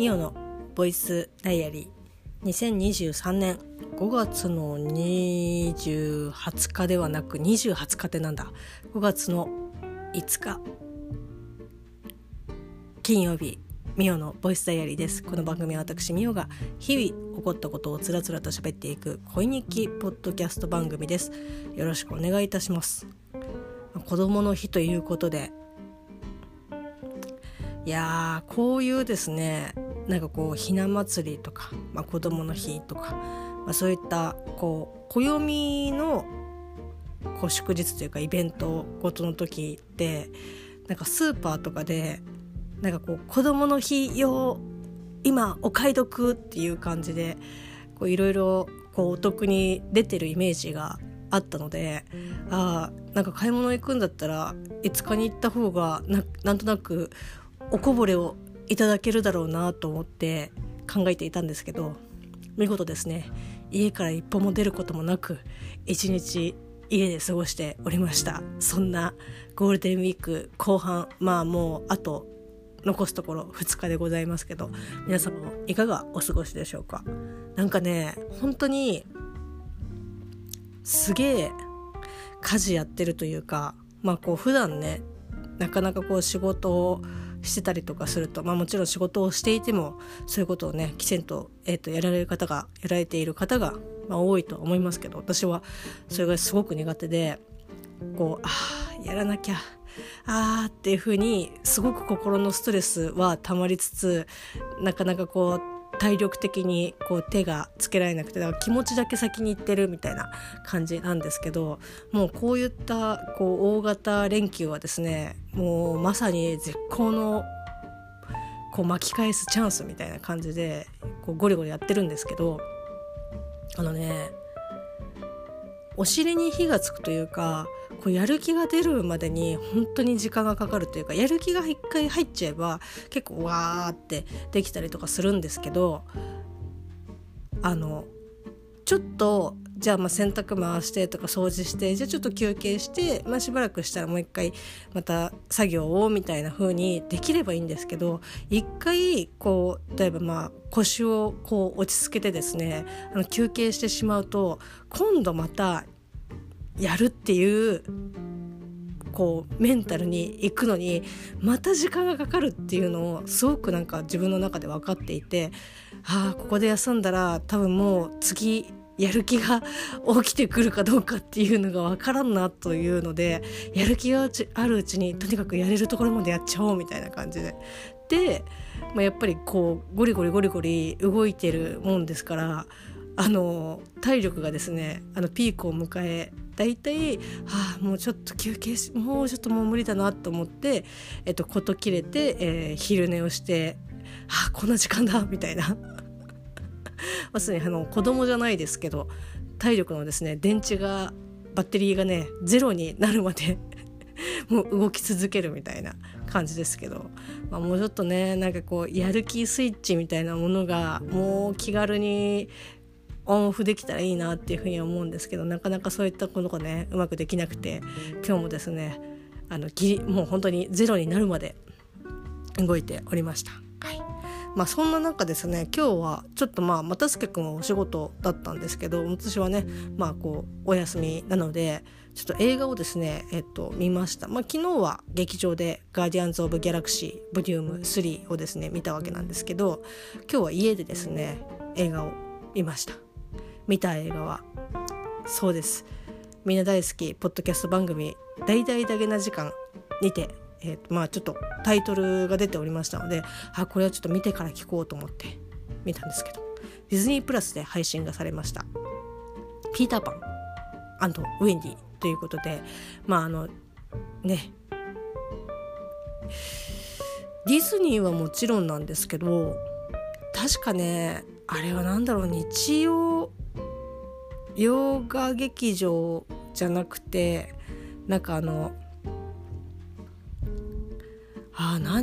ミオのボイスダイアリー。2023年。5月の20日ではなく28日ってなんだ？5月の5日。金曜日ミオのボイスダイアリーです。この番組は私ミオが日々起こったことをつらつらと喋っていく恋日記ポッドキャスト番組です。よろしくお願いいたします。子供の日ということで。いやーこういうですね。なんかこうひな祭りとか、まあ、子供の日とか、まあ、そういったこう暦のこう祝日というかイベントごとの時ってなんかスーパーとかでなんかこう子供の日用今お買い得っていう感じでいろいろお得に出てるイメージがあったのでああなんか買い物行くんだったら5日に行った方がなんとなくおこぼれをいただけるだろうなと思って考えていたんですけど見事ですね。家から一歩も出ることもなく一日家で過ごしておりました。そんなゴールデンウィーク後半まあもうあと残すところ2日でございますけど皆様いかがお過ごしでしょうか？なんかね本当にすげえ家事やってるというかまあこう普段ねなかなかこう仕事をしてたりとかすると、まあ、もちろん仕事をしていてもそういうことをねきちんと,、えーと、やられる方がやられている方が、まあ、多いと思いますけど私はそれがすごく苦手でこうああやらなきゃあーっていうふうにすごく心のストレスはたまりつつなかなかこう体力的にこう手がつけられなくてだから気持ちだけ先に行ってるみたいな感じなんですけどもうこういったこう大型連休はですねもうまさに絶好のこう巻き返すチャンスみたいな感じでこうゴリゴリやってるんですけどあのねお尻に火がつくというかこうやる気が出るまでに本当に時間がかかるというかやる気が一回入っちゃえば結構わーってできたりとかするんですけどあのちょっとじゃあまあ洗濯回してとか掃除してじゃあちょっと休憩して、まあ、しばらくしたらもう一回また作業をみたいな風にできればいいんですけど一回こう例えばまあ腰をこう落ち着けてですねあの休憩してしまうと今度またやるっていうこうメンタルに行くのにまた時間がかかるっていうのをすごくなんか自分の中で分かっていてああここで休んだら多分もう次やる気が起きてくるかどうかっていうのが分からんなというのでやる気があるうちにとにかくやれるところまでやっちゃおうみたいな感じで。で、まあ、やっぱりこうゴリゴリゴリゴリ動いてるもんですからあの体力がですねあのピークを迎え大体、はあ、もうちょっと休憩しもうちょっともう無理だなと思って、えっと、事切れて、えー、昼寝をして、はあ、こんな時間だみたいな まさにあの子供じゃないですけど体力のですね電池がバッテリーがねゼロになるまで もう動き続けるみたいな感じですけど、まあ、もうちょっとねなんかこうやる気スイッチみたいなものがもう気軽にオンオフできたらいいなっていうふうに思うんですけどなかなかそういったことがねうまくできなくて今日もですねあのギリもう本当にゼロになるまで動いておりました。まあ、そんな中ですね今日はちょっとまあ又助君はお仕事だったんですけど私はねまあこうお休みなのでちょっと映画をですね、えっと、見ました。まあ、昨日は劇場で「ガーディアンズ・オブ・ギャラクシー・ボリューム3」をですね見たわけなんですけど今日は家でですね映画を見ました。見た映画はそうですみんな大好きポッドキャスト番組「大々だけな時間」にて、えーとまあ、ちょっとタイトルが出ておりましたのであこれはちょっと見てから聞こうと思って見たんですけどディズニープラスで配信がされました「ピーターパンウェンディ」ということでまああのね。ディズニーはもちろんなんですけど確かねあれは何だろう日曜洋画劇場じゃなくてなんかあの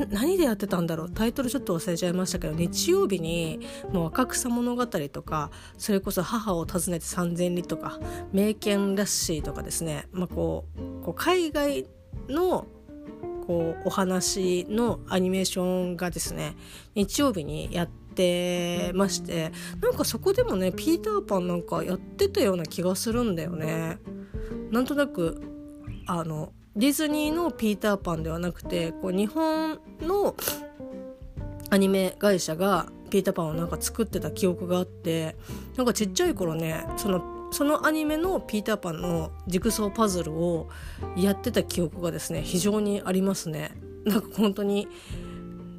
何でやってたんだろう？タイトルちょっと忘れちゃいましたけど日曜日にもう若草物語とかそれこそ母を訪ねて三千里とか名犬ラッシーとかですね、まあ、こうこう海外のこうお話のアニメーションがですね日曜日にやってましてなんかそこでもねピーターパンなんかやってたような気がするんだよね。なんとなくあのディズニーのピーターパンではなくてこう日本のアニメ会社がピーターパンをなんか作ってた記憶があってなんかちっちゃい頃ねそのそのアニメのピーターパンのジグソーパズルをやってた記憶がですね非常にありますね。なんか本当に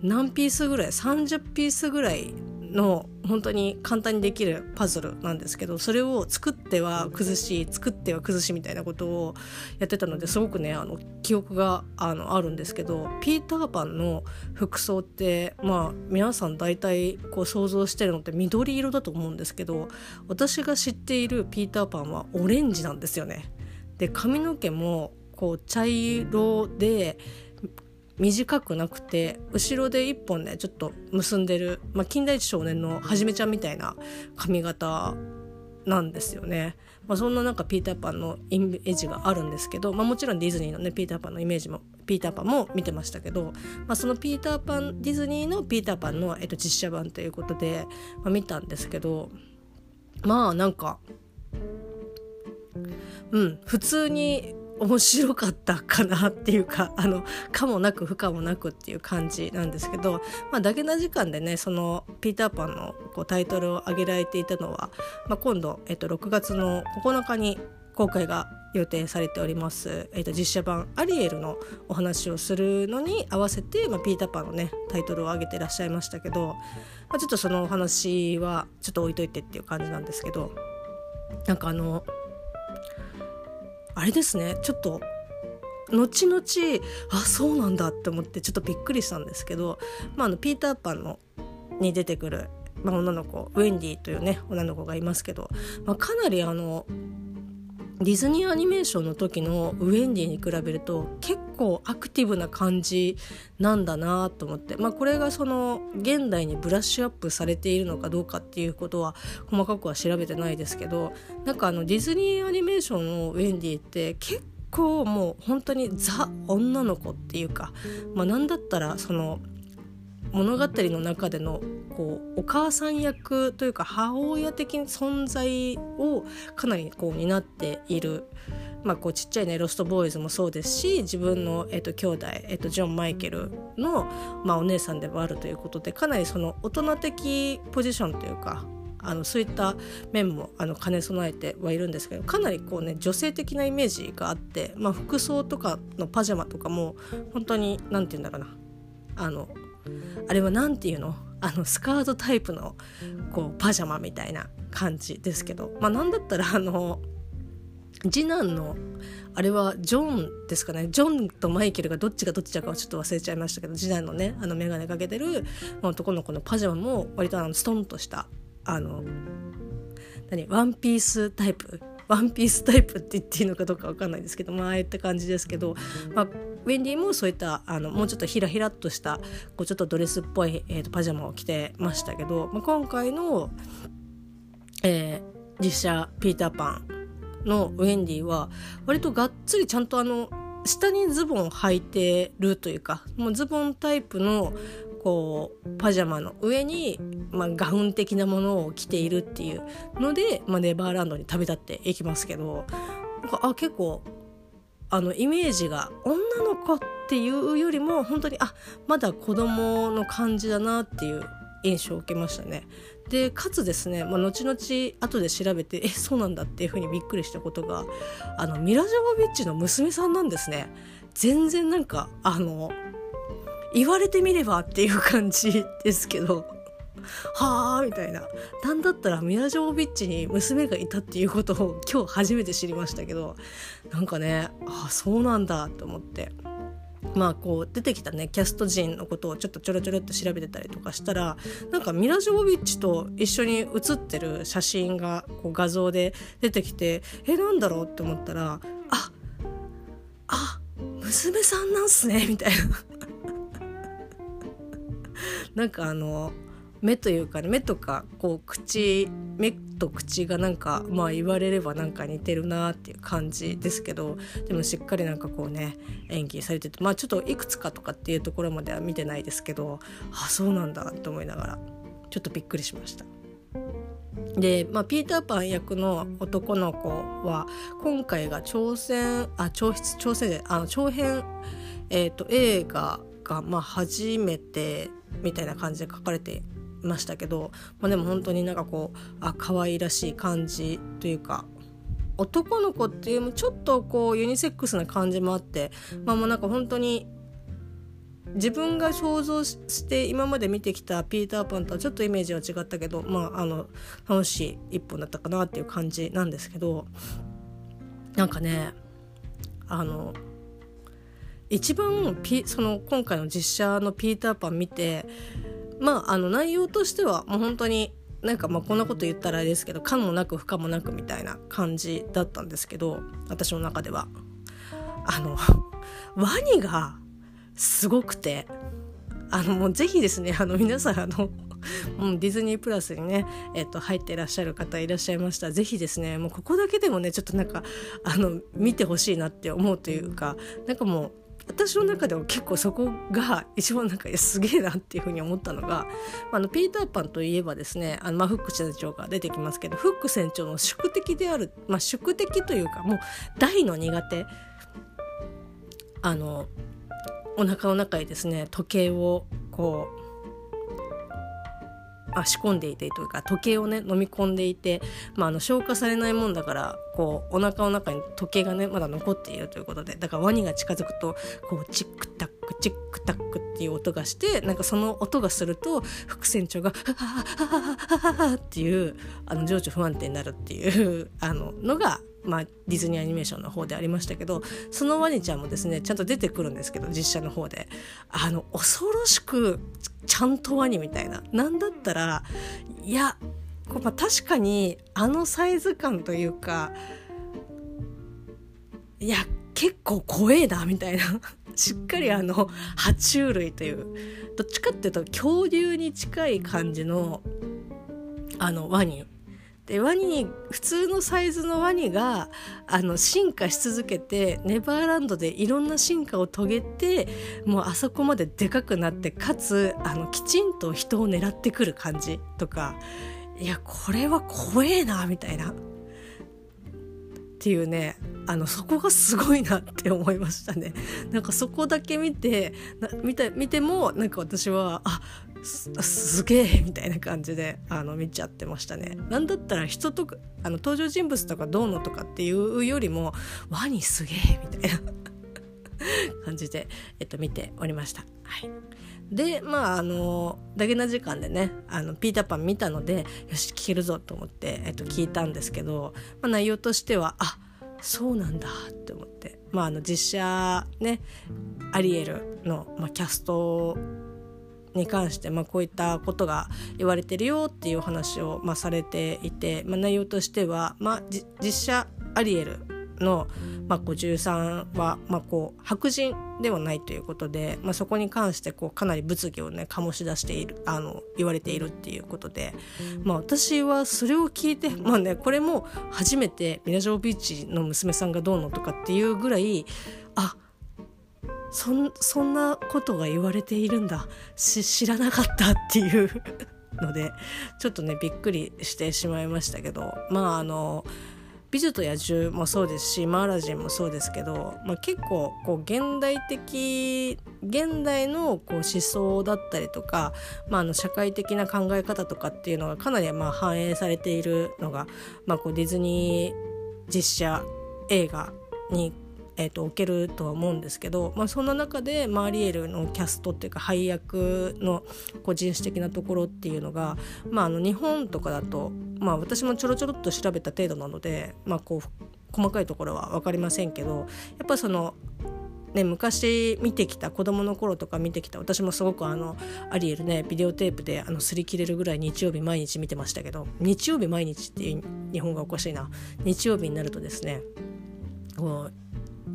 何ピースぐらい30ピースぐらいの本当に簡単にできるパズルなんですけどそれを作っては崩し作っては崩しみたいなことをやってたのですごくねあの記憶があのあるんですけどピーターパンの服装ってまあ皆さん大体こう想像してるのって緑色だと思うんですけど私が知っているピーターパンはオレンジなんですよね。で髪の毛もこう茶色で短くなくて後ろで一本ねちょっと結んでる、まあ、金田一少年のはじめちゃんみたいな髪型なんですよね。まあ、そんななんかピーターパンのイメージがあるんですけど、まあ、もちろんディズニーのねピーターパンのイメージもピーターパンも見てましたけど、まあ、そのピーターパンディズニーのピーターパンの、えっと、実写版ということで、まあ、見たんですけどまあなんかうん普通に面白かったかなっていうか あのかもなく不可もなくっていう感じなんですけど、まあ、だけな時間でねそのピーターパンのこうタイトルを挙げられていたのは、まあ、今度、えっと、6月の9日に公開が予定されております、えー、と実写版「アリエル」のお話をするのに合わせて、まあ、ピーターパンのねタイトルを挙げてらっしゃいましたけど、まあ、ちょっとそのお話はちょっと置いといてっていう感じなんですけどなんかあのあれですね。ちょっと後々あそうなんだって思ってちょっとびっくりしたんですけど、まあ、あのピーターパンのに出てくる、まあ、女の子ウェンディというね女の子がいますけど、まあ、かなりあのディズニーアニメーションの時のウェンディに比べると結構アクティブな感じなんだなと思って、まあ、これがその現代にブラッシュアップされているのかどうかっていうことは細かくは調べてないですけどなんかあのディズニーアニメーションのウェンディって結構もう本当にザ女の子っていうか、まあ、なんだったらその物語の中でのこうお母さん役というか母親的存在をかなりこう担っている。まあ、こうちっちゃいねロストボーイズもそうですし自分の、えっと、兄弟、えっと、ジョン・マイケルの、まあ、お姉さんでもあるということでかなりその大人的ポジションというかあのそういった面もあの兼ね備えてはいるんですけどかなりこうね女性的なイメージがあって、まあ、服装とかのパジャマとかも本当に何て言うんだろうなあのあれは何て言うの？あのスカートタイプのこうパジャマみたいな感じですけど。まあなんだったらあの次男のあれはジョンですかね。ジョンとマイケルがどっちがどっちだかはちょっと忘れちゃいましたけど次男のねあの眼鏡かけてる男の子のパジャマも割とあのストンとしたあの何？ワンピースタイプ？ワンピースタイプって言っていいのかどうか分かんないですけどまあああいった感じですけど、まあ、ウェンディもそういったあのもうちょっとひらひらっとしたこうちょっとドレスっぽい、えーと、パジャマを着てましたけど、まあ、今回の、えー、実写「ピーターパン」のウェンディは割とがっつりちゃんとあの下にズボンを履いてるというかもうズボンタイプのこうパジャマの上に、まあ、ガウン的なものを着ているっていうので、まあ、ネバーランドに旅立っていきますけどあ結構あのイメージが女の子っていうよりも本当にあまだ子供の感じだなっていう印象を受けましたね。でかつですね、まあ、後々後で調べてえそうなんだっていうふうにびっくりしたことがあのミラ・ジョボビッチの娘さんなんですね。全然なんかあの言われてみればっていう感じですけどはあみたいな。なんだったらミラ・ジョービッチに娘がいたっていうことを今日初めて知りましたけどなんかねああそうなんだと思って。まあこう出てきたねキャスト陣のことをちょっとちょろちょろっと調べてたりとかしたらなんかミラ・ジョービッチと一緒に写ってる写真がこう画像で出てきてえなんだろうって思ったらああ娘さんなんすねみたいな。なんかあの目というか、ね、目とかこう口目と口がなんかまあ言われればなんか似てるなっていう感じですけどでもしっかりなんかこうね演技されててまあちょっといくつかとかっていうところまでは見てないですけどあそうなんだと思いながらちょっとびっくりしました。で、まあ、ピーターパン役の男の子は今回が挑戦あ長筆挑戦であの長編、えーと、映画が、まあ、初めてみたいな感じで書かれてましたけど、まあ、でも本当になんかこうあ可愛らしい感じというか男の子っていうちょっとこうユニセックスな感じもあってまあもうなんか本当に自分が想像して今まで見てきたピーター・パンとはちょっとイメージは違ったけどまああの楽しい一本だったかなっていう感じなんですけどなんかねあの一番ピその今回の実写のピーター・パン見てまああの内容としてはもう本当になんかまあこんなこと言ったらあれですけど可もなく不可もなくみたいな感じだったんですけど私の中では。あのワニがすごくてあのもうぜひですねあの皆さんあのう、ディズニープラスにね、えっと、入っていらっしゃる方いらっしゃいました。ら是非ですねもうここだけでもねちょっとなんかあの見てほしいなって思うというかなんかもう私の中では結構そこが一番なんかすげえなっていうふうに思ったのがあのピーターパンといえばですねあの、まあ、フック船長が出てきますけどフック船長の宿敵である、まあ、宿敵というかもう大の苦手あのお腹の中にですね時計をこうあ仕込んでいてというか時計をね飲み込んでいて、まあ、あの消化されないもんだからこうお腹の中に時計がねまだ残っているということでだからワニが近づくとこうチックタックチックタックっていう音がしてなんかその音がすると副船長が「ハハハハハハ」っていうあの情緒不安定になるっていう あののがまあ、ディズニーアニメーションの方でありましたけどそのワニちゃんもですねちゃんと出てくるんですけど実写の方で。あの恐ろしくちゃんとワニみたいな。なんだったらいやこまあ、確かにあのサイズ感というかいや結構怖えなみたいな。しっかりあの爬虫類というどっちかっていうと恐竜に近い感じのあのワニ。でワニ普通のサイズのワニがあの進化し続けてネバーランドでいろんな進化を遂げてもうあそこまででかくなってかつあのきちんと人を狙ってくる感じとか。いやこれは怖えなみたいな。っていうねあのそこがすごいなって思いましたね なんかそこだけ見て見て見てもなんか私はあすげえみたいな感じであの見ちゃってましたね。なんだったら人とかあの登場人物とかどうのとかっていうよりもワニすげえみたいな 感じで、えっと、見ておりました。はい、でまああのだけな時間でねあのピーターパン見たのでよし聞けるぞと思って、えっと、聞いたんですけど、まあ、内容としてはあそうなんだって思って、まあ、あの実写ねアリエルの、まあ、キャストに関して、まあ、こういったことが言われてるよっていう話を、まあ、されていて、まあ、内容としては、まあ、実写アリエルの、まあ、53は、まあ、こう白人ではないということで、まあ、そこに関してこうかなり物議をね醸し出しているあの言われているっていうことで、まあ、私はそれを聞いて、まあね、これも初めてミラ・ジョービーチの娘さんがどうのとかっていうぐらいあそんそんなことが言われているんだ。知らなかったっていう のでちょっとねびっくりしてしまいましたけどまああの「美女と野獣」もそうですし「マーラジン」もそうですけど、まあ、結構こう現代的現代のこう思想だったりとか、まあ、あの社会的な考え方とかっていうのがかなりまあ反映されているのが、まあ、こうディズニー実写映画にえーと、置けるとは思うんですけど、まあ、そんな中でマーリエルのキャストっていうか配役の個人史的なところっていうのが、まあ、あの日本とかだと、まあ、私もちょろちょろっと調べた程度なので、まあ、こう細かいところは分かりませんけどやっぱそのね、昔見てきた子供の頃とか見てきた私もすごくあのアリエルねビデオテープであの擦り切れるぐらい日曜日毎日見てましたけど日曜日毎日っていう日本がおかしいな。日曜日になるとですねもう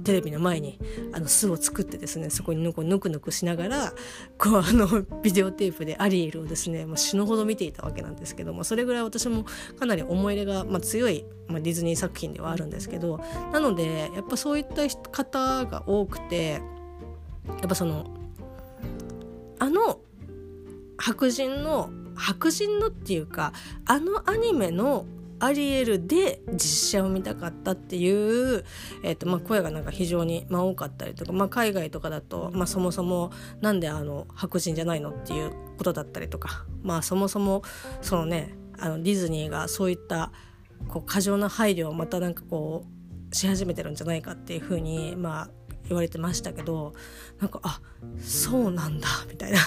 テレビの前にあの巣を作ってですねそこにぬくぬくぬくしながらこうあのビデオテープでアリエルをですねもう死ぬほど見ていたわけなんですけどもそれぐらい私もかなり思い入れが、まあ、強い、まあ、ディズニー作品ではあるんですけどなのでやっぱそういった方が多くてやっぱそのあの白人の白人のっていうかあのアニメのアリエルで実写を見たかったっていう、えーとまあ、声がなんか非常に、まあ、多かったりとか、まあ、海外とかだと、まあ、そもそもなんであの白人じゃないのっていうことだったりとか、まあ、そもそもそのねあのディズニーがそういったこう過剰な配慮をまたなんかこうし始めてるんじゃないかっていうふうにまあ言われてましたけどなんかあそうなんだみたいな。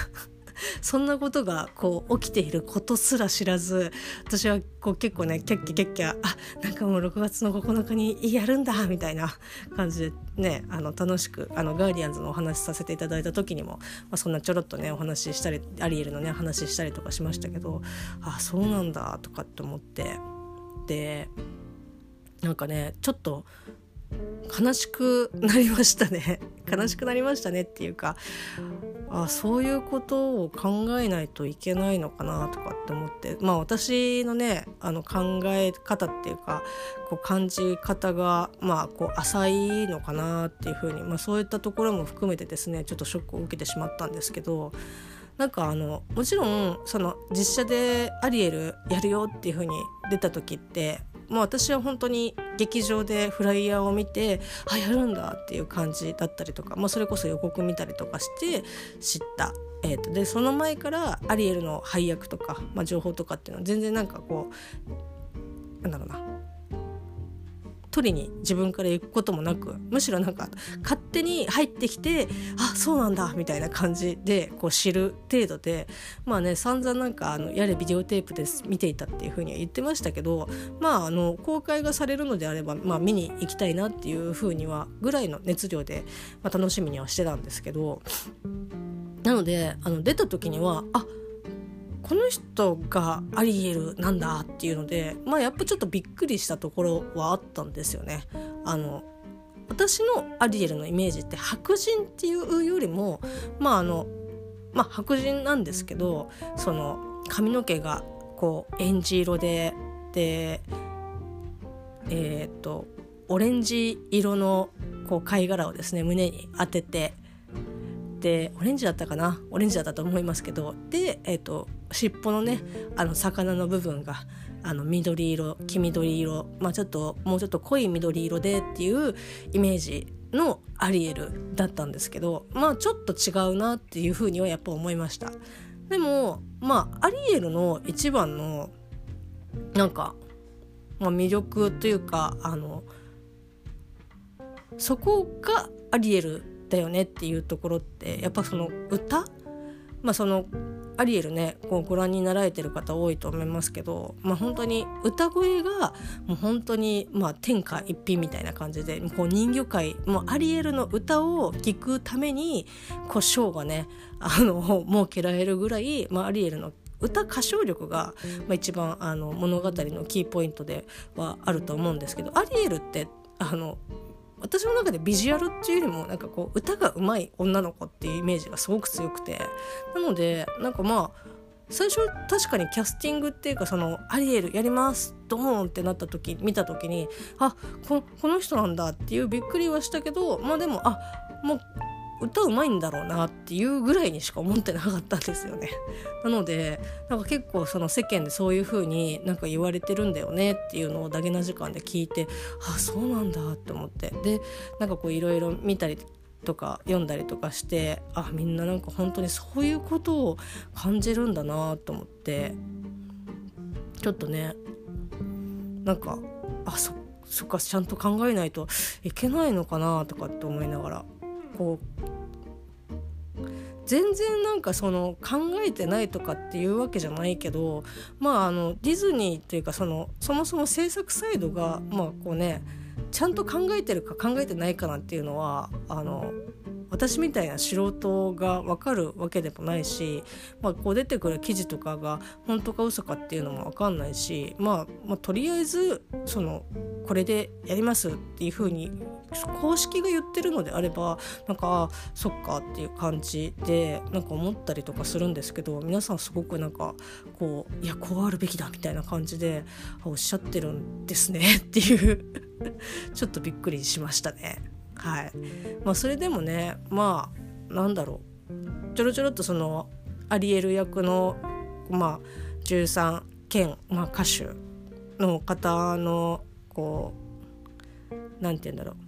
そんなことがこう起きていることすら知らず私はこう結構ねキャッキャキャッキャあなんかもう6月の9日にやるんだみたいな感じでねあの楽しくあのガーディアンズのお話しさせていただいた時にも、まあ、そんなちょろっとねお話ししたりアリエルのね話したりとかしましたけどあそうなんだとかって思って。でなんかねちょっと悲しくなりましたね。悲しくなりましたねっていうかあそういうことを考えないといけないのかなとかって思って。まあ私のねあの考え方っていうかこう感じ方がまあこう浅いのかなっていうふうに、まあ、そういったところも含めてですねちょっとショックを受けてしまったんですけどなんかあのもちろんその実写でアリエルやるよっていう風に出た時ってもう私は本当に劇場でフライヤーを見てあやるんだっていう感じだったりとか、まあ、それこそ予告見たりとかして知った。えーと、でその前からアリエルの配役とか、まあ、情報とかっていうのは全然なんかこうなんだろうな取りに自分から行くこともなくむしろなんか勝手に入ってきてあそうなんだみたいな感じでこう知る程度でまあね散々なんかあのやれビデオテープです見ていたっていうふうには言ってましたけどまああの公開がされるのであれば、まあ、見に行きたいなっていうふうにはぐらいの熱量で、まあ、楽しみにはしてたんですけどなのであの出た時にはあっこの人がアリエルなんだっていうのでまあやっぱちょっとびっくりしたところはあったんですよね。あの私のアリエルのイメージって白人っていうよりもまああのまあ白人なんですけどその髪の毛がこうエンジ色ででえっ、とオレンジ色のこう貝殻をですね胸に当ててでオレンジだったかな？オレンジだったと思いますけど。で、えーと尻尾のねあの魚の部分があの緑色黄緑色、まあ、ちょっともうちょっと濃い緑色でっていうイメージのアリエルだったんですけどまあちょっと違うなっていうふうにはやっぱ思いました。でもまあアリエルの一番のなんか、まあ、魅力というかあのそこがアリエルだよねっていうところってやっぱその歌？まあそのアリエルねこうご覧になられてる方多いと思いますけど、まあ、本当に歌声がもう本当にまあ天下一品みたいな感じでこう人魚界もうアリエルの歌を聴くためにこうショーがねあの設けられるぐらい、まあ、アリエルの歌歌唱力が、まあ、一番あの物語のキーポイントではあると思うんですけどアリエルってあの私の中でビジュアルっていうよりもなんかこう歌が上手い女の子っていうイメージがすごく強くて。なのでなんかまあ最初確かにキャスティングっていうかそのアリエルやりますドーンってなった時見た時にあここの人なんだっていうびっくりはしたけどまあでもあもう歌うまいんだろうなっていうぐらいにしか思ってなかったんですよね。なのでなんか結構その世間でそういう風になんか言われてるんだよねっていうのをダゲな時間で聞いてあそうなんだって思って。でなんかこういろいろ見たりとか読んだりとかしてあみんななんか本当にそういうことを感じるんだなと思って。ちょっとねなんかあそそっかちゃんと考えないといけないのかなとかって思いながら。こう全然なんかその考えてないとかっていうわけじゃないけどまああのディズニーっていうかそのそもそも制作サイドがまあこうねちゃんと考えてるか考えてないかなんていうのはあの私みたいな素人が分かるわけでもないし、まあ、こう出てくる記事とかが本当か嘘かっていうのも分かんないし、まあ、まあとりあえずそのこれでやりますっていうふうに公式が言ってるのであればなんかそっかっていう感じでなんか思ったりとかするんですけど皆さんすごくなんかこういやこうあるべきだみたいな感じでおっしゃってるんですねっていうちょっとびっくりしましたね。はい。まあ、それでもねまあなんだろう。ちょろちょろっとそのアリエル役の、まあ、13件、まあ、歌手の方のこう何て言うんだろう。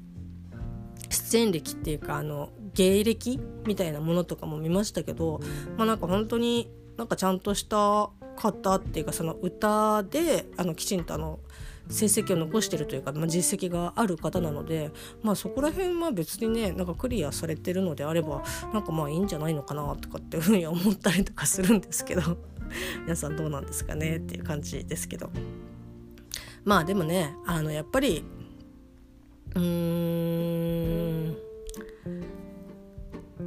出演歴っていうかあの芸歴みたいなものとかも見ましたけどまあなんか本当になんかちゃんとした方っていうかその歌であのきちんとあの成績を残してるというか、まあ、実績がある方なので、まあ、そこら辺は別にねなんかクリアされてるのであればなんかまあいいんじゃないのかなとかっていうふうに思ったりとかするんですけど 皆さんどうなんですかねっていう感じですけど。まあでもねあのやっぱりうーん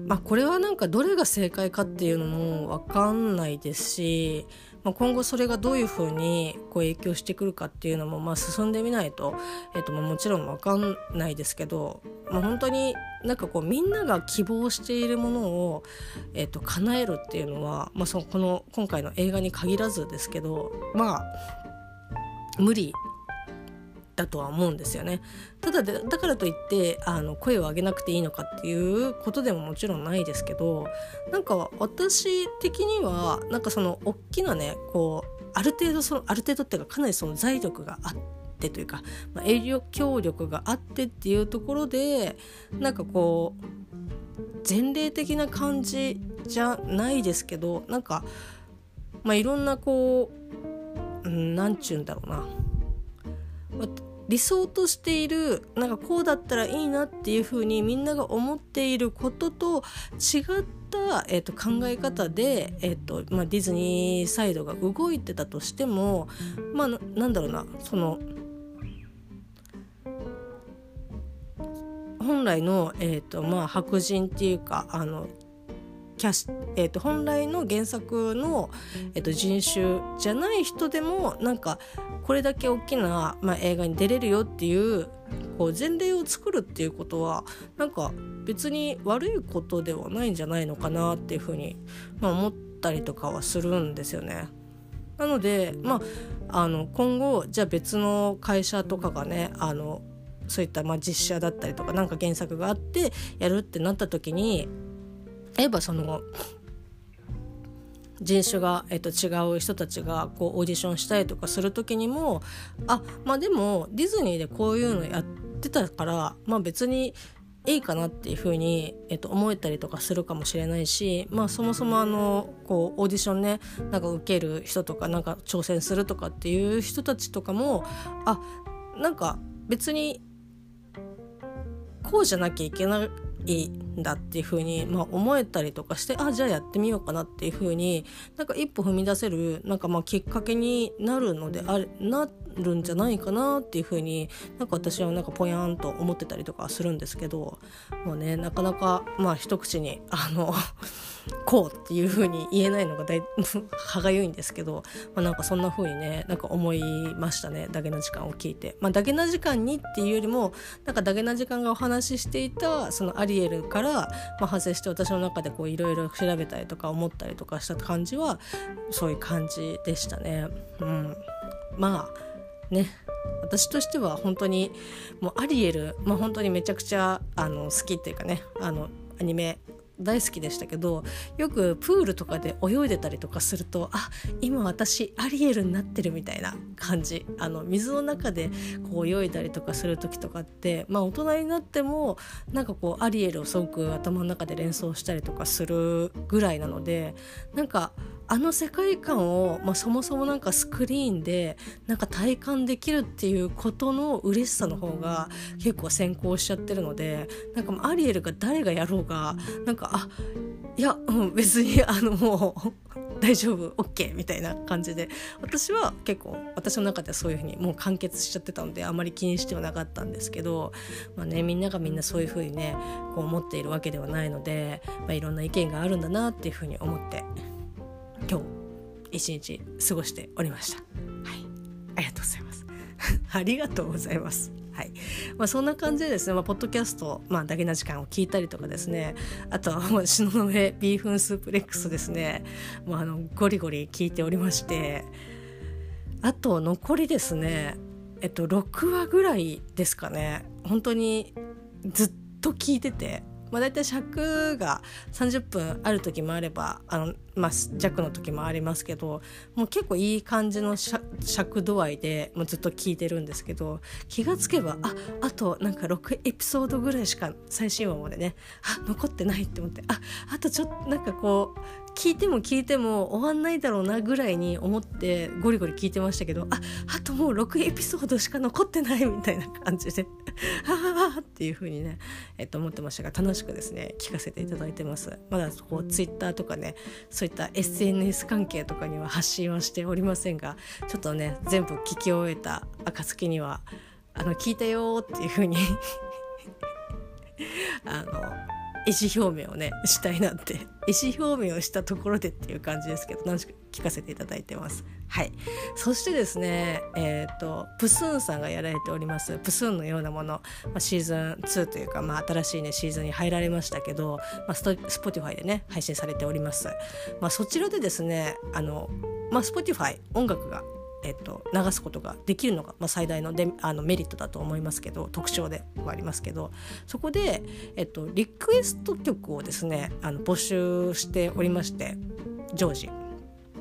まあこれはなんかどれが正解かっていうのも分かんないですしまあ、今後それがどういうふうにこう影響してくるかっていうのもまあ進んでみないと,、えー、ともちろん分かんないですけど、まあ、本当になんかこうみんなが希望しているものを、えー、と叶えるっていうのは、まあ、そのこの今回の映画に限らずですけどまあ無理だとは思うんですよね。ただでだからといってあの声を上げなくていいのかっていうことでももちろんないですけどなんか私的にはなんかその大きなねこうある程度そのある程度っていうかかなりその財力があってというか、まあ、営業協力があってっていうところでなんかこう前例的な感じじゃないですけどなんか、まあ、いろんなこう何ちゅうんだろうな理想としているなんかこうだったらいいなっていうふうにみんなが思っていることと違った、えー、と考え方で、えーとまあ、ディズニーサイドが動いてたとしてもまあなんだろうなその本来の、えーとまあ、白人っていうかあのキャス、えーと、本来の原作の、えーと、人種じゃない人でもなんかこれだけ大きな、まあ、映画に出れるよっていうこう前例を作るっていうことはなんか別に悪いことではないんじゃないのかなっていうふうに、まあ、思ったりとかはするんですよね。なので、まあ、あの今後じゃあ別の会社とかがねあのそういったまあ実写だったりとかなんか原作があってやるってなった時に例えばその人種が、えっと、違う人たちがこうオーディションしたりとかする時にもあまあでもディズニーでこういうのやってたからまあ別にいいかなっていうふうに、えっと、思えたりとかするかもしれないし、まあ、そもそもあのこうオーディションねなんか受ける人とかなんか挑戦するとかっていう人たちとかもあなんか別にこうじゃなきゃいけないいいんだっていうふうにまあ、思えたりとかしてあじゃあやってみようかなっていうふうになんか一歩踏み出せるなんかまあきっかけになるのであれなっるんじゃないかなっていう風になんか私はなんかぽやんと思ってたりとかするんですけどもうねなかなかまあ一口にあの こうっていう風に言えないのがだい 歯がゆいんですけど、まあ、なんかそんな風にねなんか思いましたねダゲな時間を聞いて。まあ、ダゲな時間にっていうよりもなんかダゲな時間がお話ししていたそのアリエルから、まあ、派生して私の中でいろいろ調べたりとか思ったりとかした感じはそういう感じでしたね。うん、まあね。私としては本当にもうアリエル、まあ、本当にめちゃくちゃあの好きっていうかねあのアニメ大好きでしたけどよくプールとかで泳いでたりとかするとあ今私アリエルになってるみたいな感じ。あの水の中でこう泳いだりとかする時とかってまあ大人になってもなんかこうアリエルをすごく頭の中で連想したりとかするぐらいなのでなんかあの世界観を、まあ、そもそもなんかスクリーンでなんか体感できるっていうことの嬉しさの方が結構先行しちゃってるのでなんかアリエルが誰がやろうがなんかあいや、うん、別にあのもう大丈夫 OK みたいな感じで。私は結構私の中ではそういうふうにもう完結しちゃってたのであまり気にしてはなかったんですけど、まあね、みんながみんなそういうふうにねこう思っているわけではないので、まあ、いろんな意見があるんだなっていうふうに思って今日一日過ごしておりました。はい、ありがとうございます。ありがとうございます。はいまあ、そんな感じでですね、まあ、ポッドキャスト、まあ、だけな時間を聞いたりとかですねあとは東雲ビーフンスープレックスですね、まあ、あのゴリゴリ聞いておりましてあと残りですねえっと6話ぐらいですかね本当にずっと聞いててまあ、大体尺が30分ある時もあればあの、まあ、弱の時もありますけどもう結構いい感じの尺度合いでもうずっと聞いてるんですけど気がつけばああとなんか6エピソードぐらいしか最新話までねあ残ってないって思ってああとちょっとなんかこう聞いても聞いても終わんないだろうなぐらいに思ってゴリゴリ聞いてましたけどああともう6エピソードしか残ってないみたいな感じではあっていう風にね、えっと、思ってましたが楽しくですね聞かせていただいてます。まだこうツイッターとかねそういった SNS 関係とかには発信はしておりませんがちょっとね全部聞き終えた暁にはあの聞いたよっていう風に あの意思表明をねしたいなって。意思表明をしたところでっていう感じですけど楽しく聞かせていただいてます。はい。そしてですねえっ、ー、とプスーンさんがやられております。プスーンのようなもの、まあ、シーズン2というか、まあ、新しいねシーズンに入られましたけど、まあ、ススポティファイでね配信されております、まあ、そちらでですねあのまあ、スポティファイ音楽がえっと、流すことができるのが、まあ、最大のであのメリットだと思いますけど特徴ではありますけどそこで、えっと、リクエスト曲をですねあの募集しておりまして常時。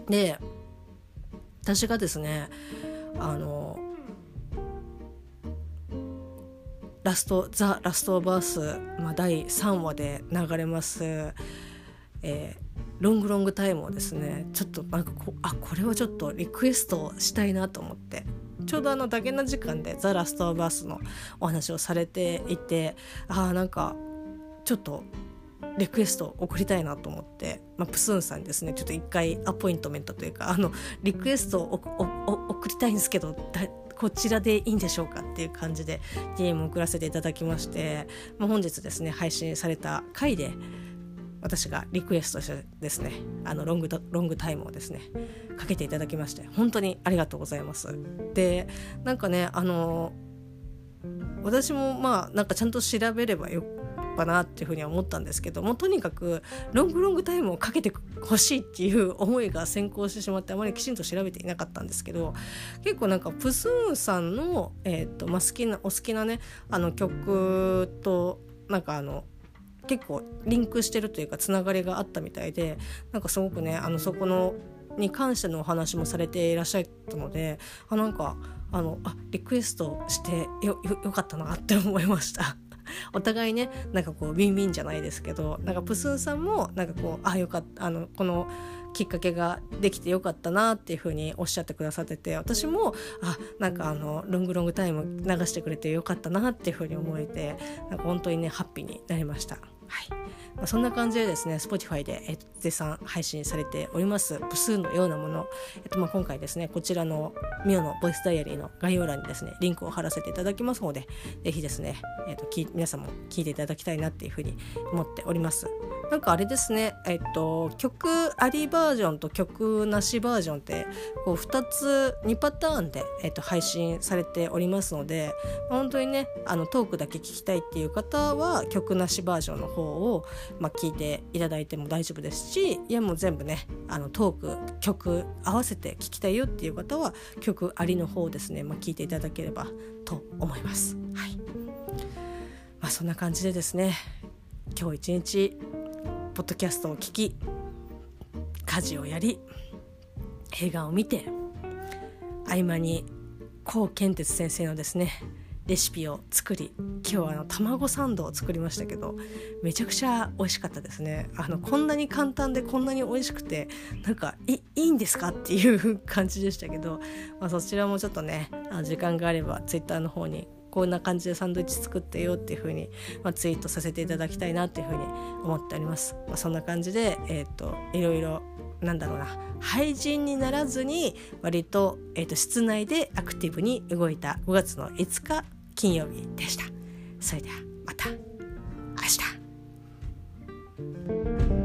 で私がですねあのラスト「ザ・ラスト・バース」まあ、第3話で流れます、えーロングロングタイムをですねちょっとなんかこあこれをちょっとリクエストしたいなと思ってちょうどあのだけな時間で「ザ・ラスト・バース」のお話をされていてああなんかちょっとリクエスト送りたいなと思って、まあ、プスンさんにですねちょっと一回アポイントメントというかあのリクエストを送りたいんですけどこちらでいいんでしょうかっていう感じで DM 送らせていただきまして、まあ、本日ですね配信された回で私がリクエストしてですねあのロングロングタイムをですねかけていただきまして本当にありがとうございます。でなんかねあの私もまあなんかちゃんと調べればよかなっていうふうには思ったんですけどもとにかくロングロングタイムをかけてほしいっていう 思いが先行してしまってあまりきちんと調べていなかったんですけど結構なんかプスーンさんの、えーとまあ、好きなお好きなねあの曲となんかあの結構リンクしてるというかつながりがあったみたいでなんかすごくねあのそこのに関してのお話もされていらっしゃったのであなんかあのあリクエストしてよよかったなって思いました。お互いねなんかこうウィンウィンじゃないですけどなんかプスンさんもなんかこうあよかったあのこのきっかけができてよかったなっていうふうにおっしゃってくださってて私もあなんかあのロングロングタイム流してくれてよかったなっていうふうに思えてなんか本当にねハッピーになりました。はい。まあ、そんな感じでですね Spotify で、えっと、絶賛配信されております部数のようなもの、えっとまあ、今回ですねこちらのミオのボイスダイアリーの概要欄にですねリンクを貼らせていただきますのでぜひですね、えっと、き皆さんも聞いていただきたいなっていうふうに思っております。なんかあれですねえっと曲ありバージョンと曲なしバージョンってこう2つ2パターンで、えっと、配信されておりますので本当にねあのトークだけ聞きたいっていう方は曲なしバージョンの方を、まあ、聞いていただいても大丈夫ですしいやもう全部ねあのトーク曲合わせて聞きたいよっていう方は曲ありの方ですね、まあ、聞いていただければと思います。はいまあ、そんな感じでですね今日一日ポッドキャストを聞き家事をやり映画を見て合間に高健哲先生のですねレシピを作り今日はあの卵サンドを作りましたけどめちゃくちゃ美味しかったですねあのこんなに簡単でこんなに美味しくてなんかいいいんですかっていう感じでしたけど、まあ、そちらもちょっとねあ時間があればツイッターの方にこんな感じでサンドイッチ作ってよっていう風に、まあ、ツイートさせていただきたいなっていう風に思っております。まあ、そんな感じで、えーと、いろいろなんだろうな廃人にならずに割と,、えー、と室内でアクティブに動いた5月の5日金曜日でした。それではまた明日